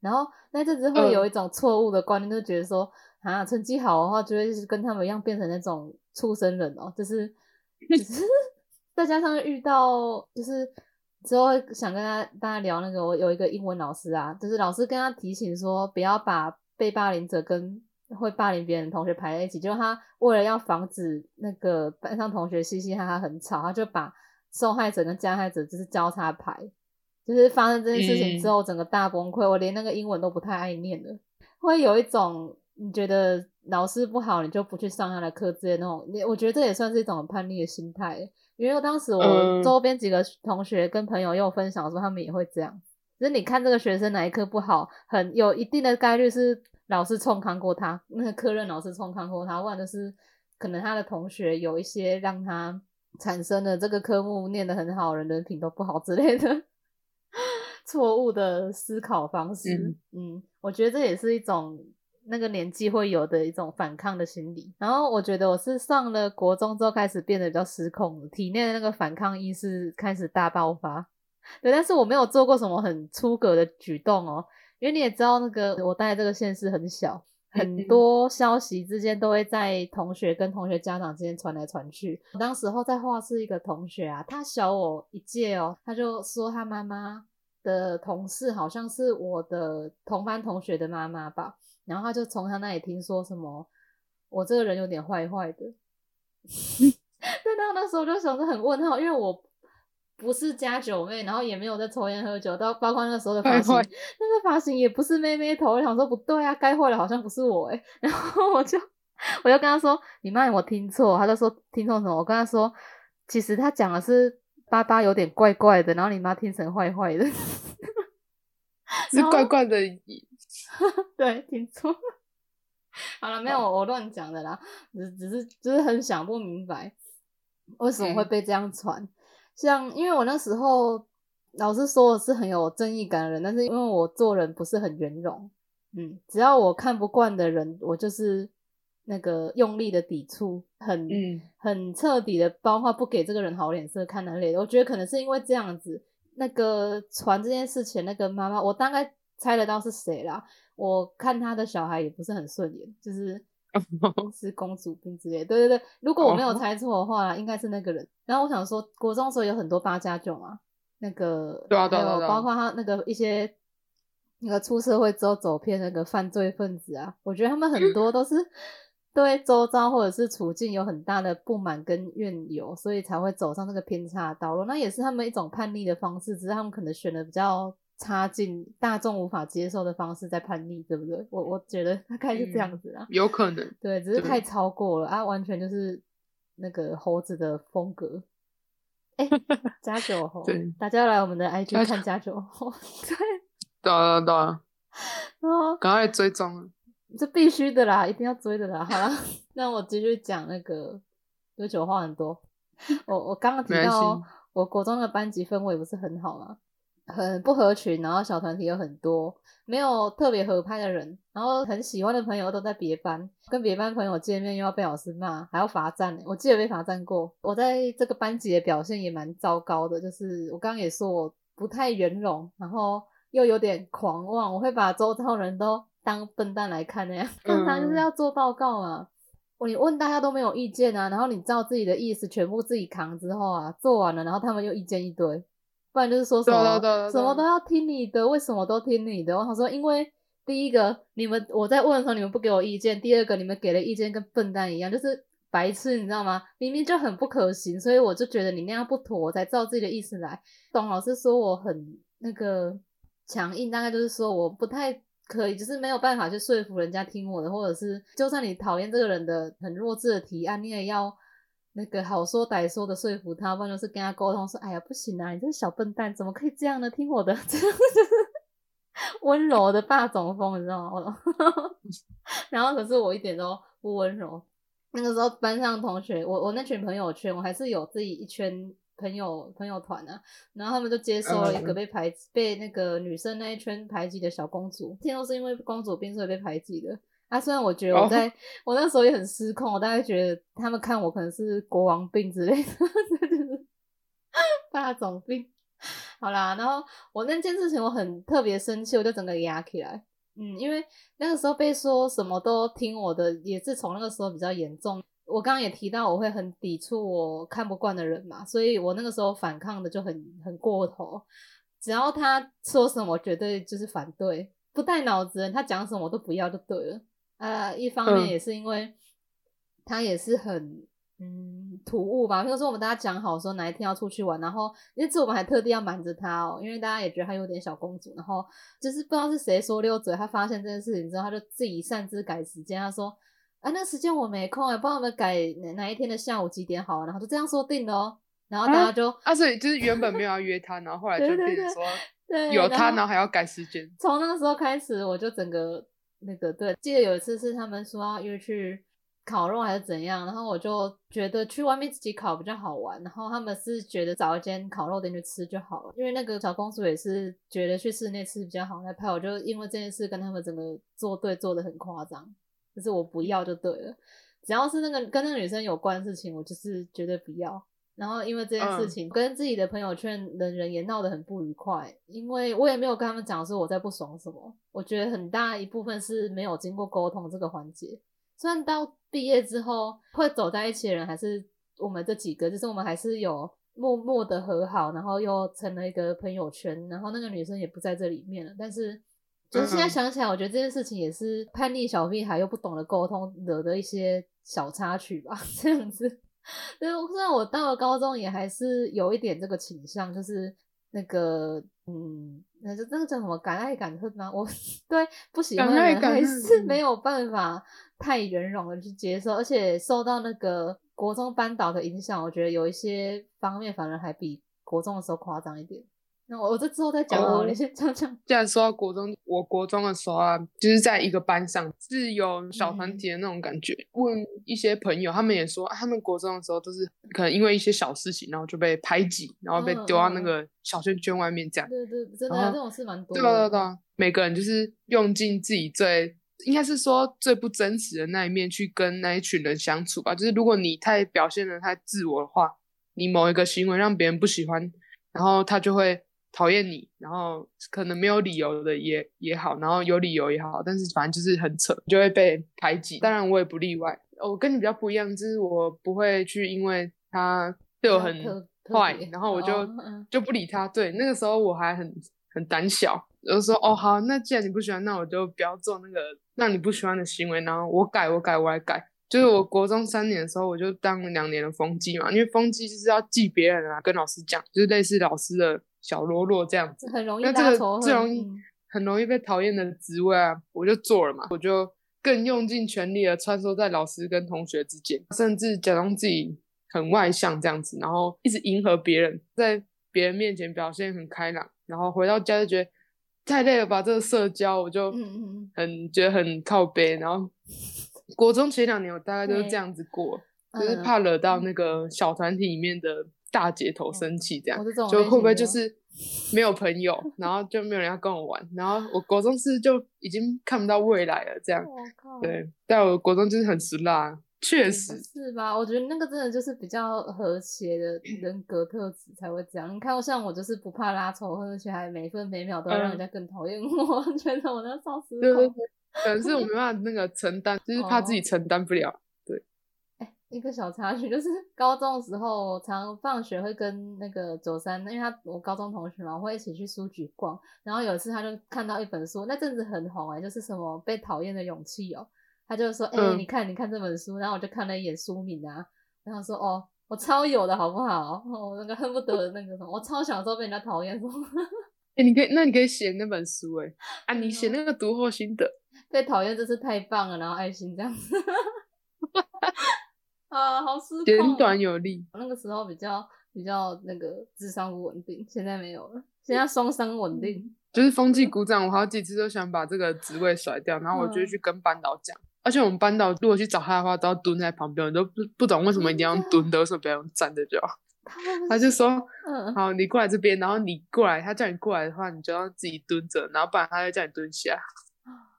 B: 然后那阵子会有一种错误的观念，就觉得说，啊，成绩好的话，就会是跟他们一样变成那种畜生人哦，就是，就是 *laughs* 再加上遇到，就是之后想跟他大家聊那个，我有一个英文老师啊，就是老师跟他提醒说，不要把被霸凌者跟会霸凌别人的同学排在一起，就是他为了要防止那个班上同学嘻嘻哈哈很吵，他就把受害者跟加害者就是交叉排，就是发生这件事情之后，整个大崩溃，我连那个英文都不太爱念了，会有一种你觉得老师不好，你就不去上他的课之类的那种，你我觉得这也算是一种叛逆的心态，因为当时我
A: 嗯。
B: 周边几个同学跟朋友又分享说，他们也会这样。就是你看这个学生哪一科不好，很有一定的概率是老师冲康过他，那个科任老师冲康过他，或者是可能他的同学有一些让他产生了这个科目念得很好，人人品都不好之类的 *laughs* 错误的思考方式。
A: 嗯
B: 嗯，我觉得这也是一种那个年纪会有的一种反抗的心理。然后我觉得我是上了国中之后开始变得比较失控了，体内的那个反抗意识开始大爆发。对，但是我没有做过什么很出格的举动哦，因为你也知道，那个我待的这个县市很小，很
A: 嗯
B: 多消息之间都会在同学跟同学家长之间传来传去。当时候在画室一个同学啊，他小我一届哦，他就说他妈妈的同事好像是我的同班同学的妈妈吧，然后他就从他那里听说什么我这个人有点坏坏的，*laughs* 但到那时候我就想着很问号，因为我。不是加九妹，然后也没有在抽烟喝酒，到包括那个时候的发型，那个发型也不是妹妹头，我想说不对啊，该坏的好像不是我哎，*laughs* 然后我就我就跟他说，你妈有没有听错？他就说听错什么？我跟他说，其实他讲的是爸爸有点怪怪的，然后你妈听成坏坏的，*laughs*
A: 是怪怪的，*laughs*
B: 对，听错。好了，没有我乱讲的啦，只只是就是很想不明白为什么会被这样传。像因为我那时候老师说我是很有正义感的人，但是因为我做人不是很圆融，嗯，只要我看不惯的人，我就是那个用力的抵触，很、
A: 嗯
B: 很彻底的，包括不给这个人好脸色看那类的。我觉得可能是因为这样子，那个传这件事情那个妈妈，我大概猜得到是谁啦。我看他的小孩也不是很顺眼，就是 *laughs* 是公主病之类。对对对，如果我没有
A: 哦
B: 猜错的话，应该是那个人。然后我想说，国中的时候有很多八加九嘛，那个
A: 对啊对啊
B: 包括他那个一些那个出社会之后走偏那个犯罪分子啊，我觉得他们很多都是对周遭或者是处境有很大的不满跟怨尤，所以才会走上这个偏差的道路。那也是他们一种叛逆的方式，只是他们可能选的比较差劲、大众无法接受的方式在叛逆，对不对？我我觉得大概是这样子啊。
A: 有可能。
B: 对，只是太超过了啊，完全就是那个猴子的风格。哎，*laughs* 加九红，
A: 对，
B: 大家来我们的 IG 看加九红，*laughs* 对，
A: 对啊对啊，*laughs*
B: 然后
A: 赶快追踪。
B: 这必须的啦，一定要追的啦。好了，那我继续讲那个，对酒话很多。我我刚刚提到
A: 系，
B: 我国中的班级氛围不是很好嘛，很不合群，然后小团体有很多，没有特别合拍的人，然后很喜欢的朋友都在别班，跟别班朋友见面又要被老师骂，还要罚站呢。我记得被罚站过，我在这个班级的表现也蛮糟糕的，就是我刚刚也说我不太圆融，然后又有点狂妄，我会把周遭人都当笨蛋来看那样，正常就是要做报告嘛。我你问大家都没有意见啊，然后你照自己的意思全部自己扛之后啊，做完了，然后他们又意见一堆，不然就是说什么什么都要听你的，为什么都听你的？我想说，因为第一个你们我在问的时候你们不给我意见，第二个你们给的意见跟笨蛋一样，就是白痴，你知道吗？明明就很不可行，所以我就觉得你那样不妥，我才照自己的意思来。董老师说我很那个强硬，大概就是说我不太可以，就是没有办法去说服人家听我的，或者是就算你讨厌这个人的很弱智的提案，你也要那个好说歹说的说服他，不然就是跟他沟通说，哎呀不行啊，你这个小笨蛋怎么可以这样呢？听我的，这样就是 *laughs* 温柔的霸总风，你知道吗？*laughs* 然后可是我一点都不温柔。那个时候班上同学，我我那群朋友圈，我还是有自己一圈朋友朋友团啊，然后他们就接收了一个
A: 嗯
B: 被排、被那个女生那一圈排挤的小公主，听说是因为公主病所以被排挤的。啊，虽然我觉得我
A: 哦
B: 在、我那时候也很失控，我大概觉得他们看我可能是国王病之类的，*laughs* 就是霸总病。好啦，然后我那件事情我很特别生气，我就整个压起来。嗯，因为那个时候被说什么都听我的，也是从那个时候比较严重。我刚刚也提到，我会很抵触我看不惯的人嘛，所以我那个时候反抗的就很很过头。只要他说什么，绝对就是反对，不带脑子，他讲什么我都不要就对了。呃，一方面
A: 嗯。
B: 也是因为他也是很嗯突兀吧，比如说我们大家讲好说哪一天要出去玩，然后那次我们还特地要瞒着他哦，因为大家也觉得他有点小公主，然后就是不知道是谁说溜嘴，他发现这件事情之后，他就自己擅自改时间，他说啊那时间我没空哎，帮我们改哪哪一天的下午几点好，然后就这样说定了哦，然后大家就、
A: 啊，所以就是原本没有要约他，然后后来就变成说
B: 对
A: 有他，然后还要改时间。
B: 从那个时候开始，我就整个那个对，记得有一次是他们说要约去烤肉还是怎样，然后我就觉得去外面自己烤比较好玩，然后他们是觉得找一间烤肉店去吃就好了，因为那个小公主也是觉得去室内吃比较好来拍，我就因为这件事跟他们整个作对做的很夸张，就是我不要就对了，只要是那个跟那个女生有关的事情，我就是绝对不要。然后因为这件事
A: 嗯
B: 情，跟自己的朋友圈的人也闹得很不愉快，因为我也没有跟他们讲说我在不爽什么，我觉得很大一部分是没有经过沟通这个环节。虽然到毕业之后会走在一起的人还是我们这几个，就是我们还是有默默的和好，然后又成了一个朋友圈，然后那个女生也不在这里面了，但是。就是现在
A: 嗯
B: 想起来，我觉得这件事情也是叛逆小屁孩又不懂得沟通惹的一些小插曲吧，*laughs* 这样子。*laughs* 对，虽然我到了高中也还是有一点这个倾向，就是那个嗯，那就那个叫什么敢爱敢恨吗？我 *laughs* 对不喜欢的
A: 敢爱
B: 人还是没有办法太圆融的去接受，而且受到那个国中班导的影响，我觉得有一些方面反而还比国中的时候夸张一点。那我我这之后再讲好了，你
A: 哦
B: 先讲讲。*laughs*
A: 既然说到国中，我国中的时候啊，就是在一个班上是有小团体的那种感觉。问一些朋友，他们也说，啊他们国中的时候都是可能因为一些小事情，然后就被排挤，然后被
B: 嗯
A: 丢到
B: 嗯
A: 那个小圈圈外面这样。
B: 对对，真的、这种事蛮多
A: 对
B: 的。
A: 对对啊对啊，每个人就是用尽自己最，应该是说最不真实的那一面去跟那一群人相处吧。就是如果你太表现的太自我的话，你某一个行为让别人不喜欢，然后他就会讨厌你，然后可能没有理由的也也好，然后有理由也好，但是反正就是很扯，就会被排挤。当然我也不例外，我跟你比较不一样，就是我不会去因为他对我很坏，然后我就、就不理他。对，那个时候我还很很胆小，我就说哦好，那既然你不喜欢，那我就不要做那个让你不喜欢的行为，然后我改我改我来改。就是我国中三年的时候，我就当了两年的风纪嘛，因为风纪就是要记别人啊，跟老师讲，就是类似老师的小喽啰这样子。
B: 很容易
A: 那这个最容易
B: 嗯
A: 很容易被讨厌的职位啊，我就做了嘛，我就更用尽全力的穿梭在老师跟同学之间，甚至假装自己很外向这样子，然后一直迎合别人，在别人面前表现很开朗，然后回到家就觉得太累了吧，这个社交我就很觉得很靠背。然后国中前两年我大概就是这样子过，就是怕惹到那个小团体里面的大姐头生气，这样就会不会就是没有朋友，然后就没有人要跟我玩，然后我国中是就已经看不到未来了，这样对，但我国中就是很实辣。确实
B: 是吧？我觉得那个真的就是比较和谐的 *clears throat* 人格特质才会这样。你看，像我就是不怕拉仇恨，而且还每分每秒都要让人家更讨厌我，*laughs* 觉得我那丧失控。
A: 可能是我没办法那个承担，就是怕自己承担不了。对。
B: 哎，一个小插曲就是 *laughs* 高中的时候，常放学会跟那个九三，因为他我高中同学嘛，我会一起去书局逛。然后有一次他就看到一本书，那阵子很红哎，就是什么被讨厌的勇气哦。他就说：“哎，你看，你看这本书。”然后我就看了一眼书名啊，然后说：“哦，我超有的好不好？我那个恨不得那个什么，我超小时候被人家讨厌。”说：“
A: 哎，你可以，那你可以写那本书哎啊，你写那个读后心得，
B: 被讨厌真是太棒了。”然后爱心这样子，啊，好失控，
A: 简短有力。
B: 那个时候比较比较那个智商不稳定，现在没有了，现在双商稳定。
A: 就是风纪鼓掌，我好几次都想把这个职位甩掉，然后我就去跟班导讲。而且我们班导如果去找他的话，都要蹲在旁边，我都不不懂为什么一定要蹲的，为什么不要用站着就好？他 *laughs* 就说：“嗯好，你过来这边，然后你过来，他叫你过来的话，你就要自己蹲着，然后不然他就叫你蹲下。”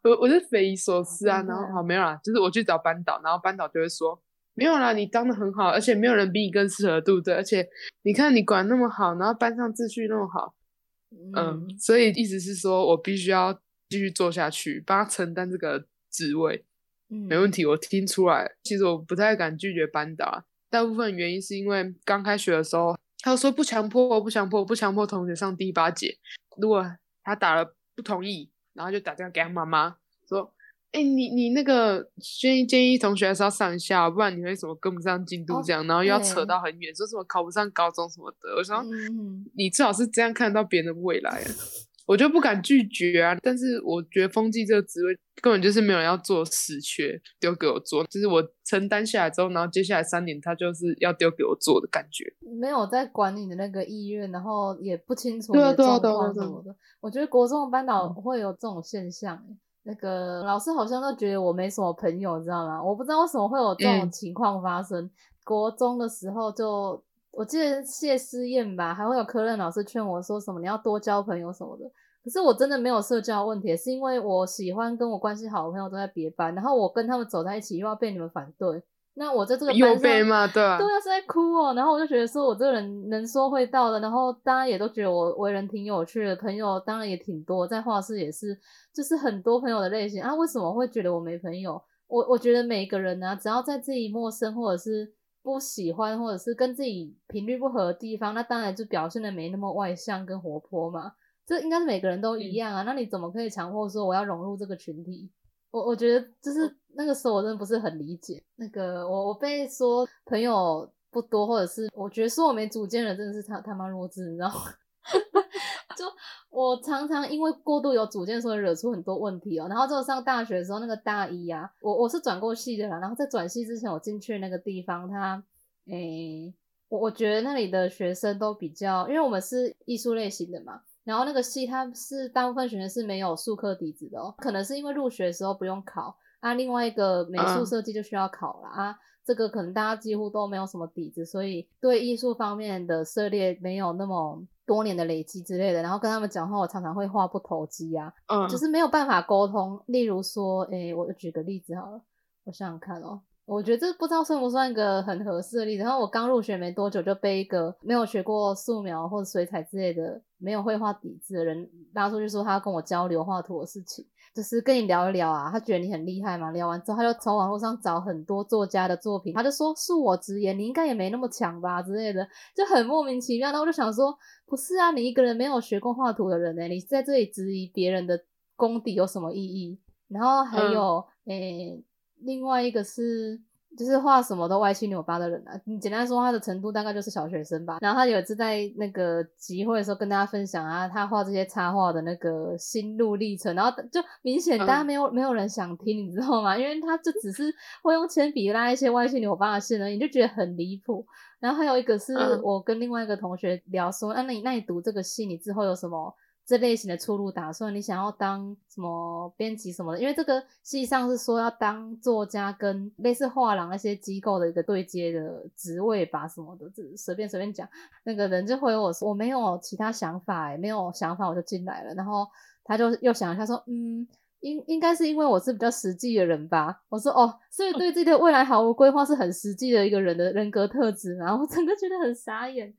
A: 我我就匪夷所思啊，然后好没有啦，就是我去找班导，然后班导就会说：“没有啦，你当的很好，而且没有人比你更适合，对不对？而且你看你管那么好，然后班上秩序那么好，嗯，所以意思是说我必须要继续做下去，帮他承担这个职位。”嗯没问题，我听出来。其实我不太敢拒绝班导，大部分原因是因为刚开学的时候，他说不强迫，不强迫，不强迫同学上第八节。如果他打了不同意，然后就打电话给他妈妈说：“哎，你你那个建议建议同学还是要上一下，不然你会什么跟不上进度这样，然后又要扯到很远，说什么考不上高中什么的。”我想、嗯：“你最好是这样看到别人的未来啊。”我就不敢拒绝啊，但是我觉得风纪这个职位根本就是没有人要做，死缺丢给我做，就是我承担下来之后，然后接下来三年他就是要丢给我做的感觉，
B: 没有在管你的那个意愿，然后也不清楚你的状况什么的。我觉得国中的班导会有这种现象，那个老师好像都觉得我没什么朋友，知道吗？我不知道为什么会有这种情况发生。国中的时候就我记得谢思燕吧，还会有科任老师劝我说什么你要多交朋友什么的。可是我真的没有社交问题，是因为我喜欢跟我关系好的朋友都在别班，然后我跟他们走在一起又要被你们反对，那我在这个班上
A: 嘛，对啊，
B: 对啊是在哭哦，然后我就觉得说我这个人能说会道的，然后大家也都觉得我为人挺有趣的，朋友当然也挺多，在画室也是，就是很多朋友的类型啊。为什么会觉得我没朋友？我我觉得每个人呢，只要在自己陌生或者是不喜欢或者是跟自己频率不合的地方，那当然就表现的没那么外向跟活泼嘛。这应该是每个人都一样啊，那你怎么可以强迫说我要融入这个群体？我我觉得就是那个时候我真的不是很理解。那个我我被说朋友不多，或者是我觉得说我没主见的真的是他他妈弱智，你知道吗？*laughs* 就我常常因为过度有主见，所以惹出很多问题哦。然后就上大学的时候，那个大一啊，我我是转过系的啦。然后在转系之前，我进去那个地方，他诶，我我觉得那里的学生都比较，因为我们是艺术类型的嘛。然后那个系它是大部分学生是没有数科底子的哦，可能是因为入学的时候不用考啊。另外一个美术设计就需要考了啊，这个可能大家几乎都没有什么底子，所以对艺术方面的涉猎没有那么多年的累积之类的。然后跟他们讲话，我常常会话不投机啊，嗯，就是没有办法沟通。例如说，诶，我举个例子好了，我想想看哦。我觉得这不知道算不算一个很合适的例子。然后我刚入学没多久，就被一个没有学过素描或者水彩之类的、没有绘画底子的人拉出去说他要跟我交流画图的事情，就是跟你聊一聊啊。他觉得你很厉害嘛。聊完之后，他就从网络上找很多作家的作品，他就说恕我直言，你应该也没那么强吧之类的，就很莫名其妙。那我就想说，不是啊，你一个人没有学过画图的人呢，你在这里质疑别人的功底有什么意义？然后还有诶。另外一个是，就是画什么都歪七扭八的人啊。你简单说，他的程度大概就是小学生吧。然后他有一次在那个集会的时候跟大家分享啊，他画这些插画的那个心路历程，然后就明显大家没有、没有人想听，你知道吗？因为他就只是会用铅笔拉一些歪七扭八的线而已，你就觉得很离谱。然后还有一个是我跟另外一个同学聊说，啊，那你那你读这个戏，你之后有什么？这类型的出路打算，你想要当什么编辑什么的？因为这个实际上是说要当作家跟类似画廊那些机构的一个对接的职位吧，什么的，只随便随便讲。那个人就回我说我没有其他想法，没有想法我就进来了。然后他就又想一下说，嗯，应应该是因为我是比较实际的人吧。我说哦，所以对自己的未来毫无规划是很实际的一个人的人格特质。然后我整个觉得很傻眼。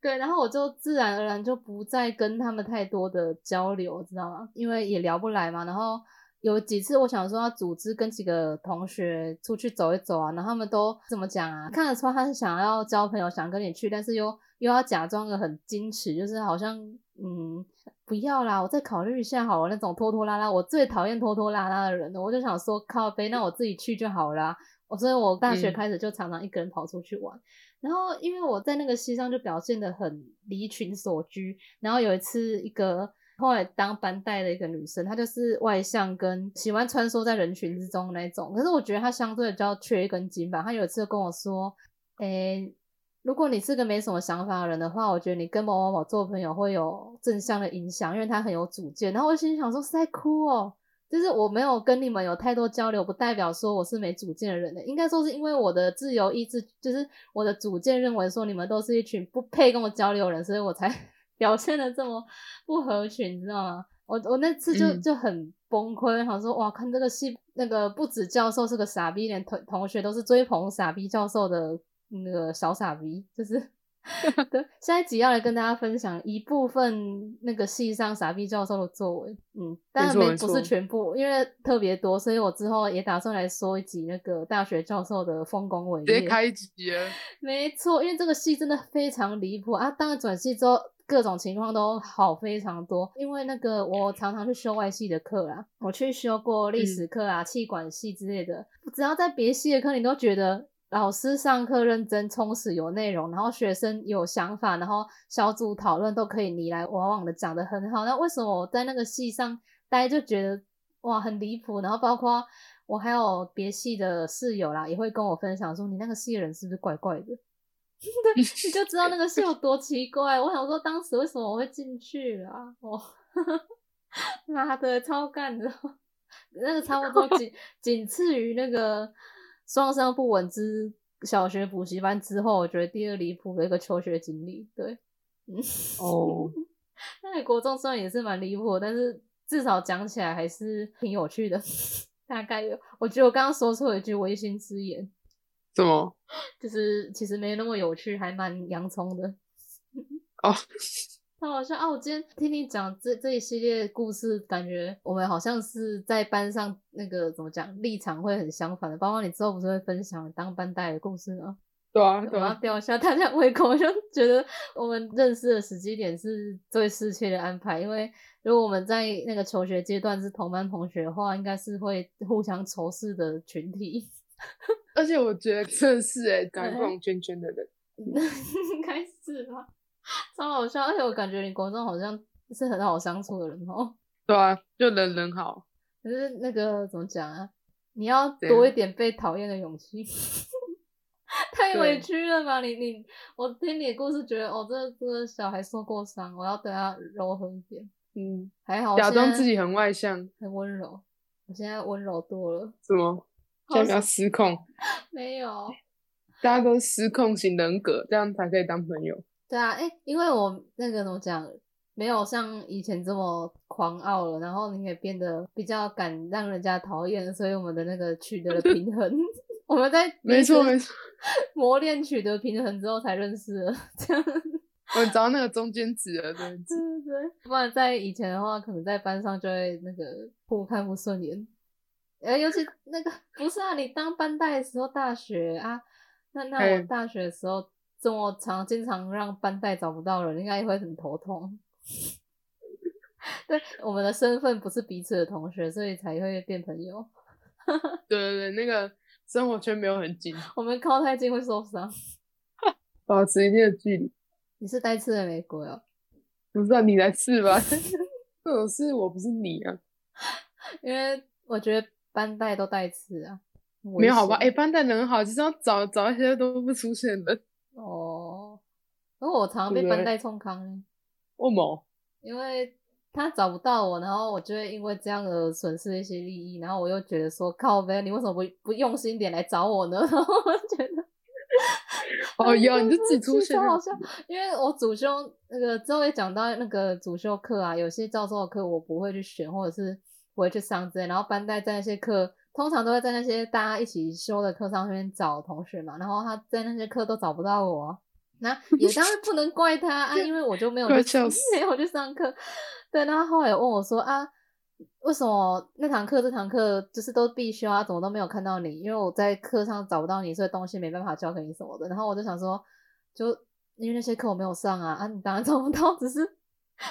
B: 对，然后我就自然而然就不再跟他们太多的交流，知道吗？因为也聊不来嘛。然后有几次我想说要组织跟几个同学出去走一走啊，然后他们都怎么讲啊？看得出他是想要交朋友，想跟你去，但是又又要假装的很矜持，就是好像嗯不要啦，我再考虑一下好了。那种拖拖拉拉，我最讨厌拖拖拉拉的人了。我就想说靠背，那我自己去就好啦。我所以，我大学开始就常常一个人跑出去玩。然后，因为我在那个戏上就表现的很离群所居。然后有一次，一个后来当班带的一个女生，她就是外向跟喜欢穿梭在人群之中那种。可是我觉得她相对比较缺一根筋吧。她有一次跟我说：“诶，如果你是个没什么想法的人的话，我觉得你跟某某某做朋友会有正向的影响，因为他很有主见。”然后我心想说：“是在哭哦。”就是我没有跟你们有太多交流，不代表说我是没主见的人的。应该说是因为我的自由意志，就是我的主见认为说你们都是一群不配跟我交流的人，所以我才 *laughs* 表现的这么不合群，你知道吗？我我那次就就很崩溃，想说哇，看这个戏，那个不止教授是个傻逼，连同同学都是追捧傻逼教授的那个小傻逼，就是。*laughs* 对，下一集要来跟大家分享一部分那个戏上傻逼教授的作文，嗯，但没不是全部，因为特别多，所以我之后也打算来说一集那个大学教授的丰功伟业。
A: 直接开集啊！
B: 没错，因为这个戏真的非常离谱啊！当然转系之后各种情况都好非常多，因为那个我常常去修外系的课啦，我去修过历史课啊、气管系之类的，只要在别系的课，你都觉得。老师上课认真充实有内容，然后学生有想法，然后小组讨论都可以你来我往的讲的很好。那为什么我在那个系上大家就觉得哇很离谱？然后包括我还有别系的室友啦，也会跟我分享说你那个系的人是不是怪怪的？*laughs* 对，你就知道那个系有多奇怪。我想说当时为什么我会进去啊？哦，*laughs* 妈的超干的，*laughs* 那个差不多仅仅次于那个。双生不稳之小学补习班之后，我觉得第二离谱的一个求学经历。对，嗯，
A: 哦，*laughs*
B: 那国中虽然也是蛮离谱，但是至少讲起来还是挺有趣的。*laughs* 大概有，我觉得我刚刚说错一句违心之言。
A: 什么？
B: 就是其实没那么有趣，还蛮洋葱的。*laughs*
A: 哦。
B: 他好像啊！我今天听你讲这这一系列故事，感觉我们好像是在班上那个怎么讲立场会很相反的。包括你之后不是会分享当班带的故事吗？
A: 对啊，对
B: 啊吊一下大家胃口，就觉得我们认识的时机点是最适切的安排。因为如果我们在那个求学阶段是同班同学的话，应该是会互相仇视的群体。
A: 而且我觉得这是哎，*laughs* 敢逛圈圈的人，*laughs*
B: 应该是吧。*laughs* 超好笑，而且我感觉你国中好像是很好相处的人哦。*laughs*
A: 对啊，就人人好。
B: 可是那个怎么讲啊？你要多一点被讨厌的勇气。*laughs* 太委屈了吧？你你，我听你的故事觉得，哦，这这个小孩受过伤，我要对他柔和一点。嗯，还好。
A: 假装自己很外向，
B: 很温柔。我现在温柔多了。
A: 什么？现在要失控？
B: 没有。
A: 大家都失控型人格，这样才可以当朋友。
B: 对啊，哎，因为我那个怎么讲，没有像以前这么狂傲了，然后你也变得比较敢让人家讨厌，所以我们的那个取得了平衡。*laughs* 我们在
A: 没错没错 *laughs*
B: 磨练取得平衡之后才认识了，这样
A: 我找到那个中间值了，
B: 对对对，不然在以前的话，可能在班上就会那个互看不顺眼。呃，尤其那个不是啊，你当班带的时候，大学啊，那那我大学的时候。这么长，经常让班带找不到人，应该会很头痛。*laughs* 对，我们的身份不是彼此的同学，所以才会变朋友。*laughs*
A: 对对对，那个生活圈没有很近，
B: 我们靠太近会受伤。*laughs*
A: 保持一定的距离。
B: 你是带刺的玫瑰哦，
A: 不知道你来刺吧？这种事我不是你啊，
B: 因为我觉得班带都带刺啊。
A: 没有好吧？哎、
B: 险
A: 班带人好，就是要找找一些都不出现的。
B: 哦，因为我常常被班带冲康呢，
A: 为什么？
B: 因为他找不到我，然后我就会因为这样而损失一些利益，然后我又觉得说靠呗，你为什么不不用心点来找我呢？*laughs* 然后我觉得。*laughs*
A: 哦，哟你就自己 *laughs* 出现好
B: 像，因为我主修那个之后也讲到那个主修课啊，有些教授的课我不会去选，或者是不会去上之类，然后班带在那些课，通常都会在那些大家一起修的课上面找同学嘛，然后他在那些课都找不到我，那 *laughs* 也当然不能怪他啊，因为我就没有 *laughs* 没有去上课，对，然后后来有问我说啊。为什么那堂课这堂课就是都必须啊？怎么都没有看到你？因为我在课上找不到你，所以东西没办法教给你什么的。然后我就想说，就因为那些课我没有上啊，啊，你当然找不到，只是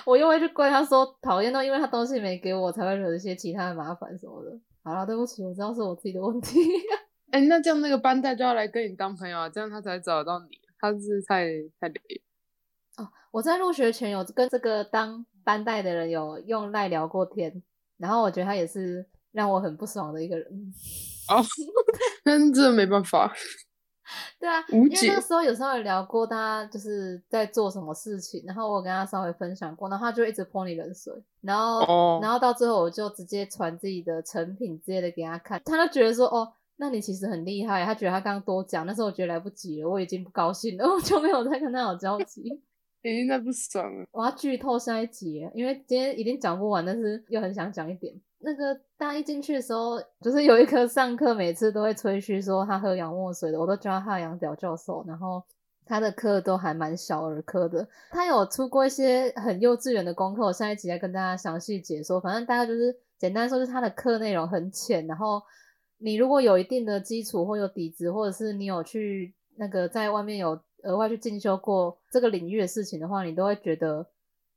B: 我又会去怪他说讨厌，到因为他东西没给我，才会惹一些其他的麻烦什么的。好了，对不起，我知道是我自己的问题。*laughs*
A: 哎、那这样那个班代就要来跟你当朋友啊，这样他才找得到你。他是太太累了，
B: 哦，我在入学前有跟这个当班代的人有用赖聊过天，然后我觉得他也是让我很不爽的一个人。
A: 哦，*laughs* 但是真的没办法，
B: 对啊，因为那时候有时候有聊过他就是在做什么事情，然后我跟他稍微分享过，然后他就一直泼你冷水，然后、
A: 哦
B: 然后到最后我就直接传自己的成品之类的给他看，他就觉得说哦，那你其实很厉害，他觉得他刚刚多讲，但是我觉得来不及了，我已经不高兴了，我就没有再跟他有交集。
A: 已经在不爽了。
B: 我要剧透下一集，因为今天已经讲不完，但是又很想讲一点。那个大家一进去的时候，就是有一科上课每次都会吹嘘说他喝洋墨水的，我都叫他洋屌教授。然后他的课都还蛮小儿科的，他有出过一些很幼稚园的功课，我下一集再跟大家详细解说。反正大概就是简单说，就是他的课内容很浅，然后你如果有一定的基础或有底子，或者是你有去那个在外面有额外去进修过这个领域的事情的话，你都会觉得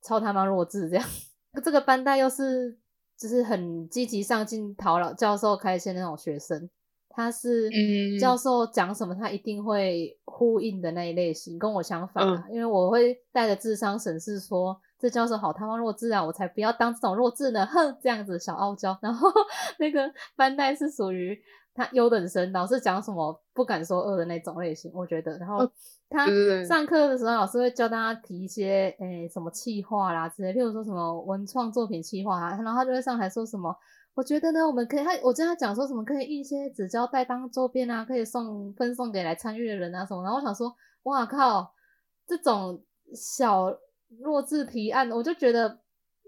B: 超他妈弱智这样。*laughs* 这个班带又是就是很积极上进、讨老教授开心的那种学生，他是
A: 嗯
B: 教授讲什么他一定会呼应的那一类型，跟我相反啊，因为我会带着智商审视说。这教授好他妈弱智啊！我才不要当这种弱智呢！哼，这样子小傲娇。然后 *laughs* 那个班代是属于他优等生，老师讲什么不敢说二的那种类型，我觉得。然后
A: 哦
B: 他上课的时候，老师会教大家提一些诶、什么气话啦之类，譬如说什么文创作品气话啊，然后他就会上台说什么。我觉得呢，我们可以，他我跟他讲说什么可以印一些纸胶带当周边啊，可以送分送给来参与的人啊什么。然后我想说，哇靠，这种小弱智提案，我就觉得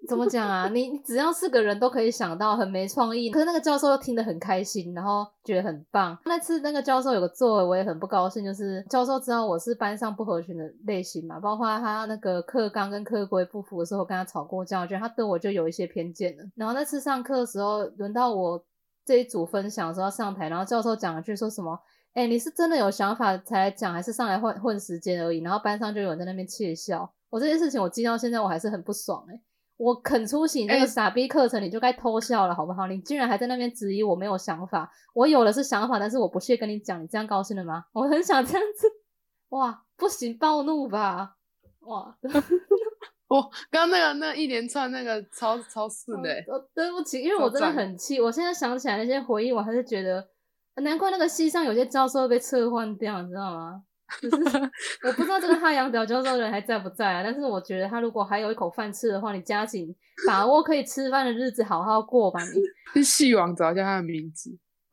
B: 怎么讲啊？你只要是个人都可以想到，很没创意。可是那个教授又听得很开心，然后觉得很棒。那次那个教授有个作为，我也很不高兴，就是教授知道我是班上不合群的类型嘛，包括他那个课纲跟课规不符的时候，跟他吵过架，我觉得他对我就有一些偏见了。然后那次上课的时候，轮到我这一组分享的时候要上台，然后教授讲了句说什么？哎、你是真的有想法才来讲，还是上来混混时间而已？然后班上就有人在那边窃笑。我这件事情我记到现在，我还是很不爽哎、我肯出席那个
A: 哎
B: 傻逼课程，你就该偷笑了，好不好？你竟然还在那边质疑我没有想法，我有的是想法，但是我不屑跟你讲，你这样高兴了吗？我很想这样子，哇，不行，暴怒吧，哇，*laughs*
A: 我刚刚那个那一连串那个超超 *laughs* 顺的欸，
B: 哦对不起，因为我真的很气，我现在想起来那些回忆，我还是觉得，难怪那个系上有些教授会被撤换掉，你知道吗？就是 *laughs* 我不知道这个汉阳表教授人还在不在啊，但是我觉得他如果还有一口饭吃的话，你加紧把握可以吃饭的日子，好好过吧你。*laughs*
A: 是戏王找一下他的名字。*laughs*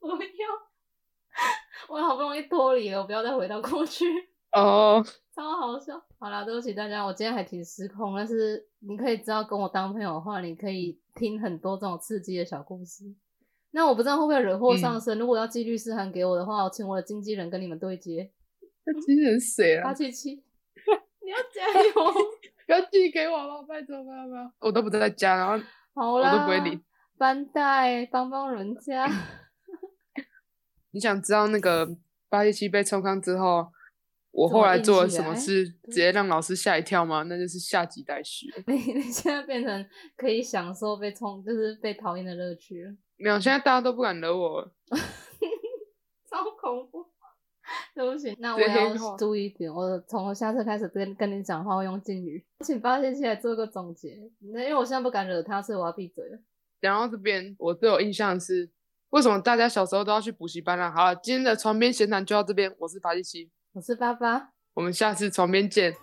B: 我要，我好不容易脱离了，我不要再回到过去，
A: 哦，
B: 超好笑。好啦，对不起大家，我今天还挺失控，但是你可以知道跟我当朋友的话，你可以听很多这种刺激的小故事。那我不知道会不会惹祸上身，如果要寄律师函给我的话，我请我的经纪人跟你们对接。*laughs*
A: 那经纪人谁啊
B: 八？七七，*laughs* 你要加油！*laughs*
A: 不要寄给我了，拜托拜托我都不在家，然后我
B: 好啦，
A: 都不会理。
B: 班带帮帮人家。
A: 你想知道那个八七七被冲康之后，我后来做了什么事，直接让老师吓一跳吗？那就是下集待续。
B: 你你现在变成可以享受被冲，就是被讨厌的乐趣了。
A: 没有，现在大家都不敢惹我了。*laughs*
B: 恐怖。*laughs* 对不起，那我要注意一点。我从下次开始跟跟你讲话会用敬语，*laughs* 请八仙起来做个总结。那因为我现在不敢惹他，所以我要闭嘴了。
A: 讲到这边，我最有印象的是，为什么大家小时候都要去补习班啊？好了，今天的床边闲谈就到这边，我是法西西，
B: 我是八八。
A: 我们下次床边见。